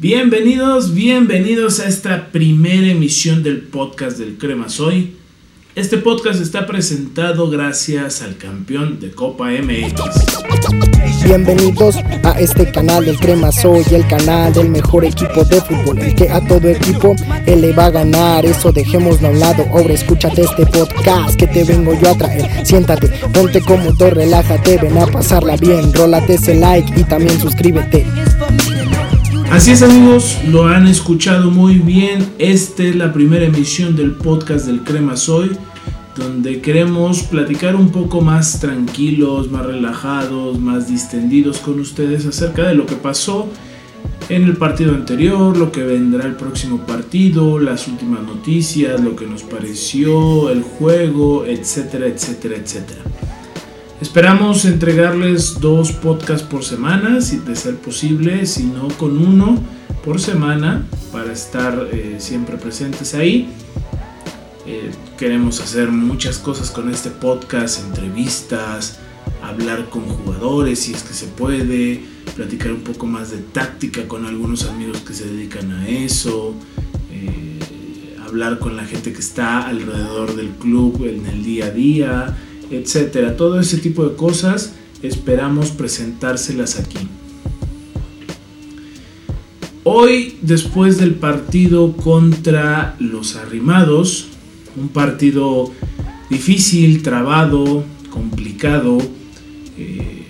Bienvenidos, bienvenidos a esta primera emisión del podcast del Crema Soy. Este podcast está presentado gracias al campeón de Copa MX. Bienvenidos a este canal del Crema Soy, el canal del mejor equipo de fútbol, el que a todo equipo él le va a ganar. Eso dejémoslo a un lado. Ahora escúchate este podcast que te vengo yo a traer. Siéntate, ponte cómodo, relájate, ven a pasarla bien. Rólate ese like y también suscríbete. Así es amigos, lo han escuchado muy bien. Esta es la primera emisión del podcast del Crema Soy, donde queremos platicar un poco más tranquilos, más relajados, más distendidos con ustedes acerca de lo que pasó en el partido anterior, lo que vendrá el próximo partido, las últimas noticias, lo que nos pareció, el juego, etcétera, etcétera, etcétera. Esperamos entregarles dos podcasts por semana, si de ser posible, si no con uno por semana, para estar eh, siempre presentes ahí. Eh, queremos hacer muchas cosas con este podcast, entrevistas, hablar con jugadores si es que se puede, platicar un poco más de táctica con algunos amigos que se dedican a eso, eh, hablar con la gente que está alrededor del club en el día a día etcétera. Todo ese tipo de cosas esperamos presentárselas aquí. Hoy, después del partido contra los arrimados, un partido difícil, trabado, complicado, eh,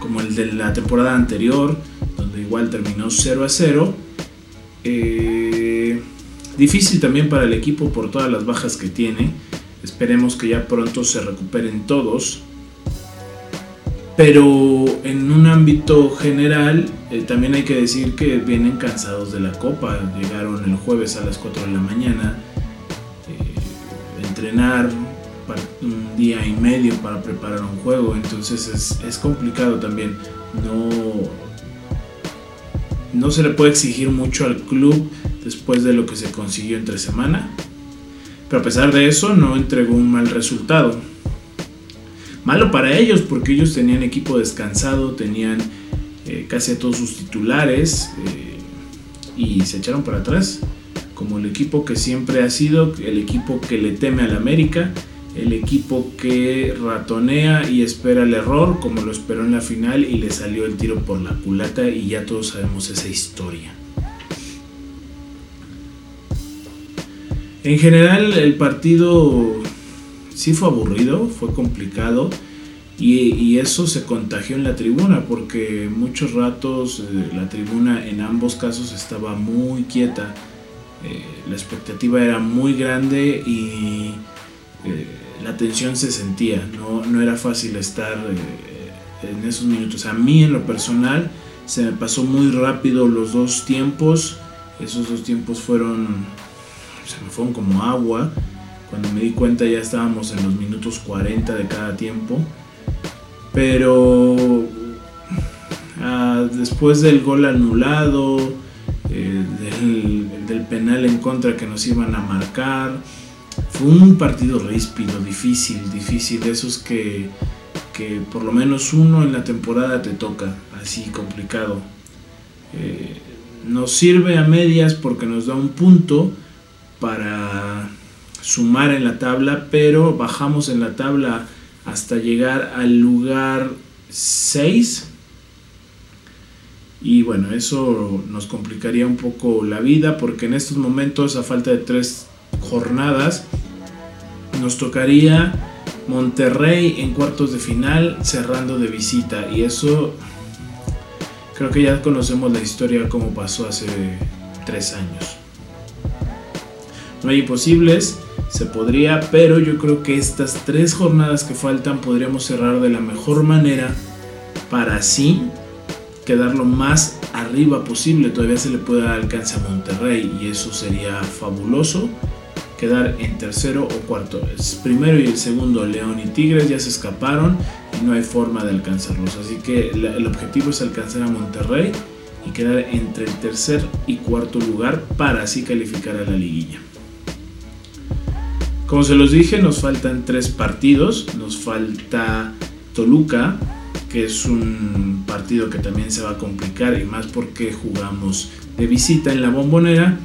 como el de la temporada anterior, donde igual terminó 0 a 0. Eh, difícil también para el equipo por todas las bajas que tiene Esperemos que ya pronto se recuperen todos. Pero en un ámbito general, eh, también hay que decir que vienen cansados de la copa. Llegaron el jueves a las 4 de la mañana. Eh, entrenar un día y medio para preparar un juego. Entonces es, es complicado también. No, no se le puede exigir mucho al club después de lo que se consiguió entre semana. Pero a pesar de eso no entregó un mal resultado. Malo para ellos porque ellos tenían equipo descansado, tenían eh, casi todos sus titulares eh, y se echaron para atrás. Como el equipo que siempre ha sido, el equipo que le teme al América, el equipo que ratonea y espera el error, como lo esperó en la final y le salió el tiro por la culata y ya todos sabemos esa historia. En general el partido sí fue aburrido, fue complicado y, eso se contagió en la tribuna porque muchos ratos eh, la tribuna en ambos casos estaba muy quieta, eh, la expectativa era muy grande y eh, la tensión se sentía, no, no era fácil estar en esos minutos. A mí en lo personal se me pasó muy rápido los dos tiempos, esos dos tiempos fueron se me fueron como agua. Cuando me di cuenta ya estábamos en los minutos 40 de cada tiempo. Pero ah, después del gol anulado, eh, del, penal en contra que nos iban a marcar, fue un partido ríspido, difícil, difícil, de esos que, que por lo menos uno en la temporada te toca, así complicado. Eh, nos sirve a medias porque nos da un punto, para sumar en la tabla, pero bajamos en la tabla hasta llegar al lugar 6. Y bueno, eso nos complicaría un poco la vida porque en estos momentos, a falta de tres jornadas, nos tocaría Monterrey en cuartos de final cerrando de visita. Y eso creo que ya conocemos la historia como pasó hace tres años. No hay imposibles, se podría, pero yo creo que estas tres jornadas que faltan podríamos cerrar de la mejor manera para así quedar lo más arriba posible. Todavía se le puede dar alcance a Monterrey y eso sería fabuloso. Quedar en tercero o cuarto. Primero y el segundo, León y Tigres, ya se escaparon y no hay forma de alcanzarlos. Así que el objetivo es alcanzar a Monterrey y quedar entre el tercer y cuarto lugar para así calificar a la liguilla. Como se los dije, nos faltan tres partidos. Nos falta Toluca, que es un partido que también se va a complicar y más porque jugamos de visita en la bombonera.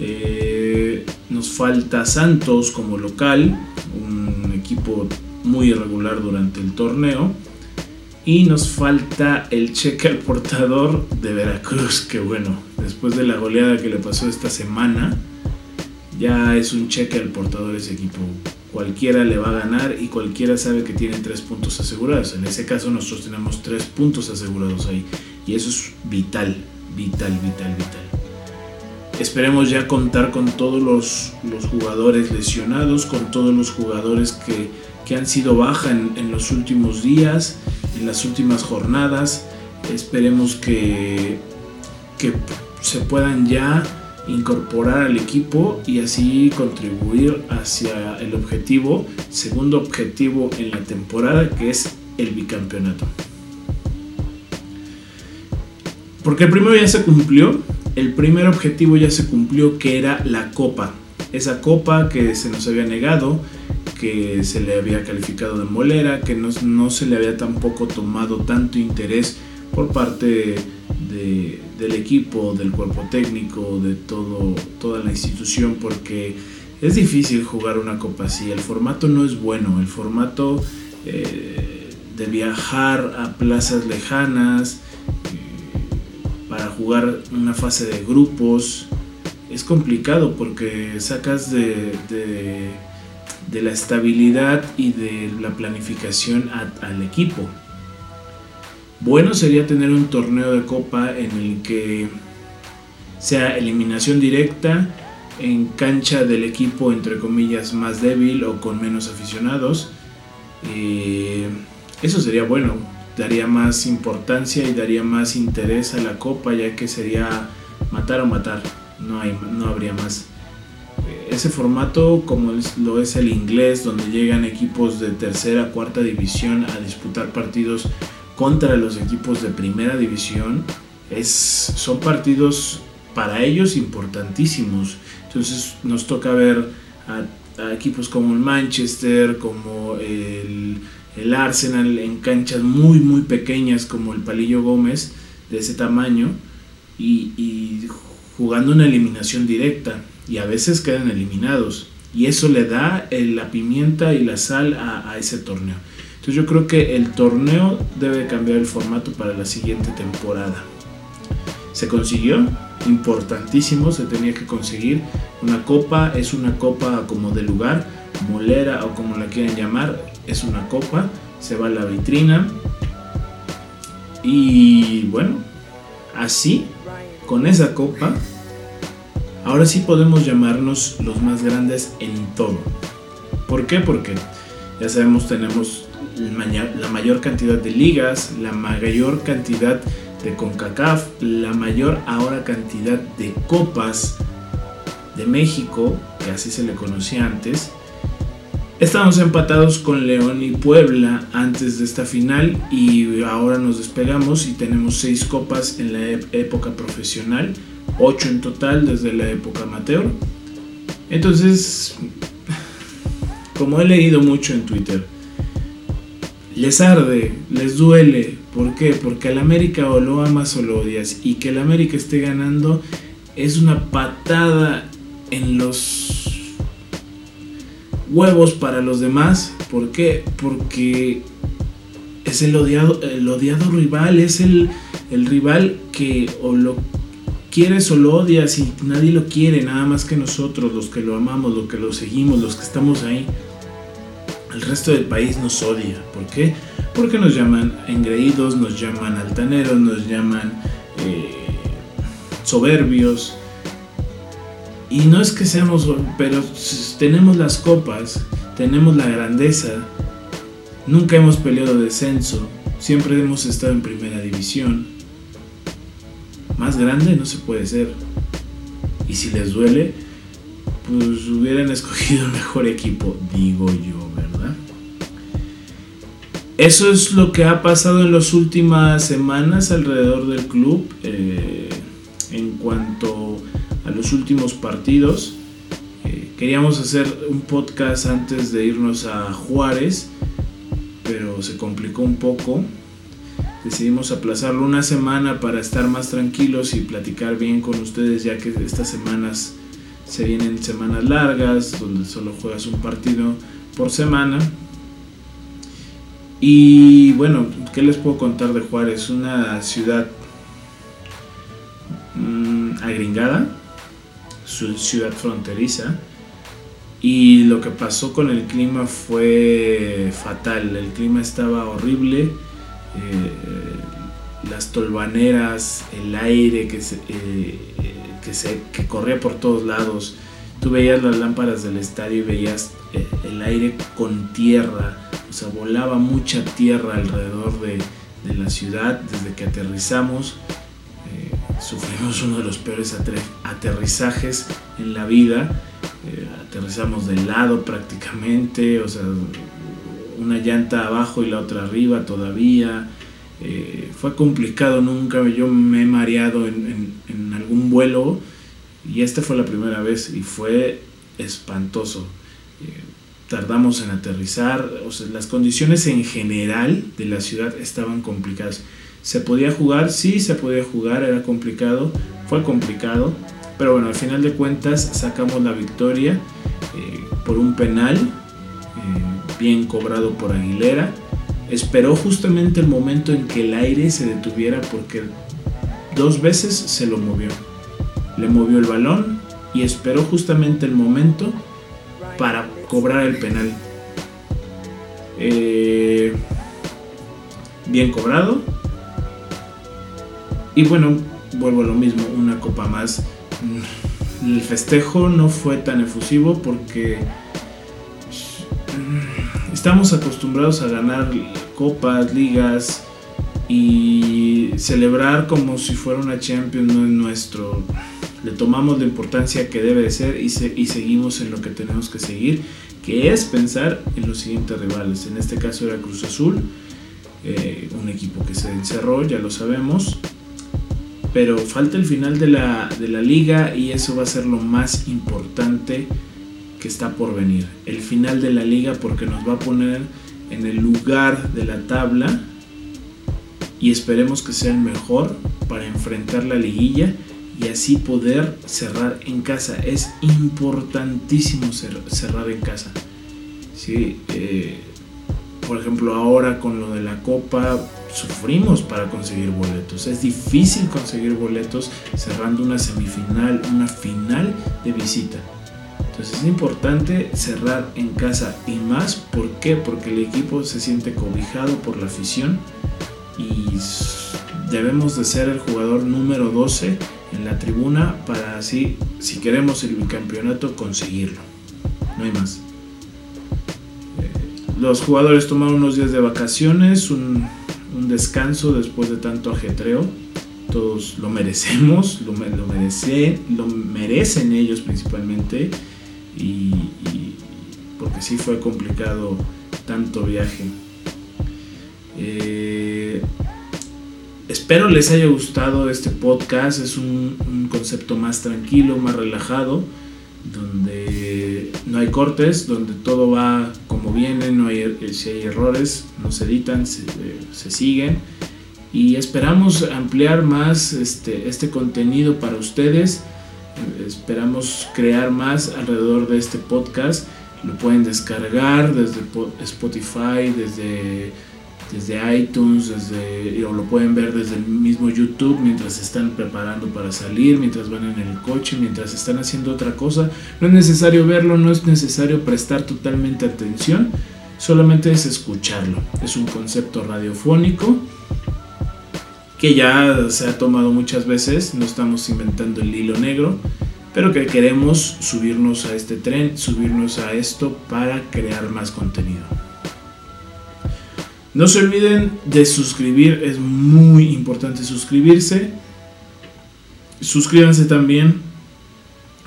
Eh, nos falta Santos como local, un equipo muy irregular durante el torneo. Y nos falta el cheque al portador de Veracruz, que bueno, después de la goleada que le pasó esta semana, ya es un cheque al portador ese equipo. Cualquiera le va a ganar y cualquiera sabe que tiene tres puntos asegurados. En ese caso nosotros tenemos tres puntos asegurados ahí. Y eso es vital, vital, vital, vital. Esperemos ya contar con todos los, los jugadores lesionados, con todos los jugadores que, que han sido baja en, en los últimos días en las últimas jornadas. Esperemos que, que se puedan ya incorporar al equipo y así contribuir hacia el objetivo, segundo objetivo en la temporada, que es el bicampeonato. Porque el primero ya se cumplió, el primer objetivo ya se cumplió, que era la copa. Esa copa que se nos había negado, que se le había calificado de molera, que no, no se le había tampoco tomado tanto interés por parte del equipo, del cuerpo técnico, de todo, toda la institución, porque es difícil jugar una copa así. El formato no es bueno, el formato eh, de viajar a plazas lejanas eh, para jugar una fase de grupos es complicado porque sacas de de la estabilidad y de la planificación al equipo. Bueno sería tener un torneo de copa en el que sea eliminación directa en cancha del equipo entre comillas más débil o con menos aficionados. Eh, eso sería bueno, daría más importancia y daría más interés a la copa ya que sería matar o matar, no, hay, no habría más ese formato como lo es el inglés, donde llegan equipos de tercera, cuarta división a disputar partidos contra los equipos de primera división, es, son partidos para ellos importantísimos. Entonces nos toca ver a, equipos como el Manchester, como el, Arsenal en canchas muy muy pequeñas como el Palillo Gómez de ese tamaño y, y jugando una eliminación directa y a veces quedan eliminados. Y eso le da la pimienta y la sal a, ese torneo. Entonces yo creo que el torneo debe cambiar el formato para la siguiente temporada. Se consiguió, importantísimo, se tenía que conseguir. Una copa es una copa como de lugar, molera o como la quieran llamar, es una copa, se va a la vitrina. Y bueno, así, con esa copa, Ahora sí podemos llamarnos los más grandes en todo. ¿Por qué? Porque ya sabemos tenemos la mayor cantidad de ligas, la mayor cantidad de CONCACAF, la mayor ahora cantidad de copas de México, que así se le conocía antes. Estamos empatados con León y Puebla antes de esta final y ahora nos despegamos y tenemos seis copas en la época profesional 8 en total desde la época amateur. Entonces, como he leído mucho en Twitter, les arde, les duele. ¿Por qué? Porque al América o lo amas o lo odias. Y que el América esté ganando es una patada en los huevos para los demás. ¿Por qué? Porque es el odiado, el odiado rival, es el, el rival que o lo quieres o lo odias y nadie lo quiere, nada más que nosotros, los que lo amamos, los que lo seguimos, los que estamos ahí. El resto del país nos odia. ¿Por qué? Porque nos llaman engreídos, nos llaman altaneros, nos llaman eh, soberbios. Y no es que seamos, pero tenemos las copas, tenemos la grandeza, nunca hemos peleado descenso, siempre hemos estado en primera división más grande no se puede ser. Y si les duele, pues hubieran escogido el mejor equipo, digo yo. Eso es lo que ha pasado en las últimas semanas alrededor del club eh, en cuanto a los últimos partidos. Eh, queríamos hacer un podcast antes de irnos a Juárez, pero se complicó un poco decidimos aplazarlo una semana para estar más tranquilos y platicar bien con ustedes ya que estas semanas se vienen semanas largas donde solo juegas un partido por semana. Y bueno, ¿qué les puedo contar de Juárez? Una ciudad mmm, agringada, su ciudad fronteriza. Y lo que pasó con el clima fue fatal. El clima estaba horrible. Eh, las tolvaneras, el aire que se, eh, que se que corría por todos lados. Tú veías las lámparas del estadio y veías eh, el aire con tierra, o sea, volaba mucha tierra alrededor de, de la ciudad desde que aterrizamos. sufrimos uno de los peores aterrizajes en la vida. aterrizamos de lado prácticamente, o sea, una llanta abajo y la otra arriba todavía. Eh, fue complicado, nunca yo me he mareado en, algún vuelo y esta fue la primera vez y fue espantoso. Eh, tardamos en aterrizar, o sea, las condiciones en general de la ciudad estaban complicadas. ¿Se podía jugar? Sí, se podía jugar, era complicado, fue complicado, pero bueno, al final de cuentas sacamos la victoria eh, por un penal bien cobrado por Aguilera. Esperó justamente el momento en que el aire se detuviera porque dos veces se lo movió. Le movió el balón y esperó justamente el momento para cobrar el penal. Eh, bien cobrado. Y bueno, vuelvo a lo mismo, una copa más. El festejo no fue tan efusivo porque estamos acostumbrados a ganar copas, ligas y celebrar como si fuera una Champions no es nuestro. Le tomamos la importancia que debe de ser y, y seguimos en lo que tenemos que seguir, que es pensar en los siguientes rivales. En este caso era Cruz Azul, eh, un equipo que se encerró, ya lo sabemos, pero falta el final de la, de la liga y eso va a ser lo más importante que está por venir. El final de la liga porque nos va a poner en el lugar de la tabla y esperemos que sea el mejor para enfrentar la liguilla y así poder cerrar en casa. Es importantísimo cerrar en casa. ¿sí? Eh, por ejemplo, ahora con lo de la copa sufrimos para conseguir boletos. Es difícil conseguir boletos cerrando una semifinal, una final de visita. Entonces es importante cerrar en casa y más, ¿por qué? Porque el equipo se siente cobijado por la afición y debemos de ser el jugador número 12 en la tribuna para así, si queremos el bicampeonato, conseguirlo. No hay más. Eh, los jugadores tomaron unos días de vacaciones, un, descanso después de tanto ajetreo. Todos lo merecemos, lo, lo, lo merecen ellos principalmente y, porque sí fue complicado tanto viaje. Eh, espero les haya gustado este podcast, es un, concepto más tranquilo, más relajado, donde no hay cortes, donde todo va como viene, no hay, er, si hay errores, no se editan, se, se siguen. Y esperamos ampliar más este, este contenido para ustedes Esperamos crear más alrededor de este podcast. Lo pueden descargar desde Spotify, desde, desde iTunes, desde, o lo pueden ver desde el mismo YouTube mientras están preparando para salir, mientras van en el coche, mientras están haciendo otra cosa. No es necesario verlo, no es necesario prestar totalmente atención, solamente es escucharlo. Es un concepto radiofónico que ya se ha tomado muchas veces, no estamos inventando el hilo negro, pero que queremos subirnos a este tren, subirnos a esto para crear más contenido. No se olviden de suscribir, es muy importante suscribirse. Suscríbanse también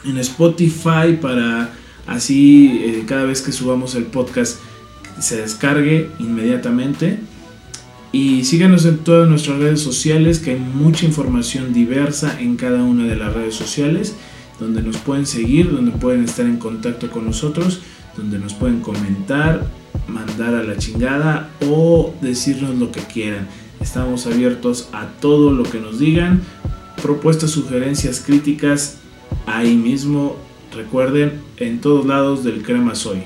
en Spotify para así eh, cada vez que subamos el podcast se descargue inmediatamente. Y síganos en todas nuestras redes sociales, que hay mucha información diversa en cada una de las redes sociales, donde nos pueden seguir, donde pueden estar en contacto con nosotros, donde nos pueden comentar, mandar a la chingada o decirnos lo que quieran. Estamos abiertos a todo lo que nos digan. Propuestas, sugerencias, críticas, ahí mismo. Recuerden, en todos lados del Crema Soy.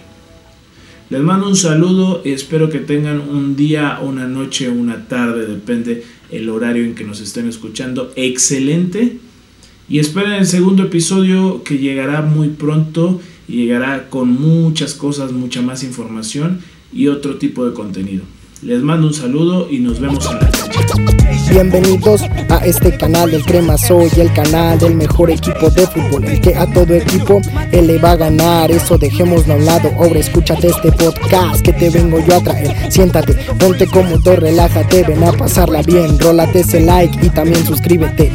Les mando un saludo y espero que tengan un día, una noche, una tarde, depende el horario en que nos estén escuchando. Excelente. Y esperen el segundo episodio que llegará muy pronto llegará con muchas cosas, mucha más información y otro tipo de contenido. Les mando un saludo y nos vemos en la. Bienvenidos a este canal del Crema Soy, el canal del mejor equipo de fútbol, el que a todo equipo le va a ganar. Eso dejémoslo a un lado. Ahora escúchate este podcast que te vengo yo a traer. Siéntate, ponte cómodo, relájate, ven a pasarla bien. Rólate ese like y también suscríbete.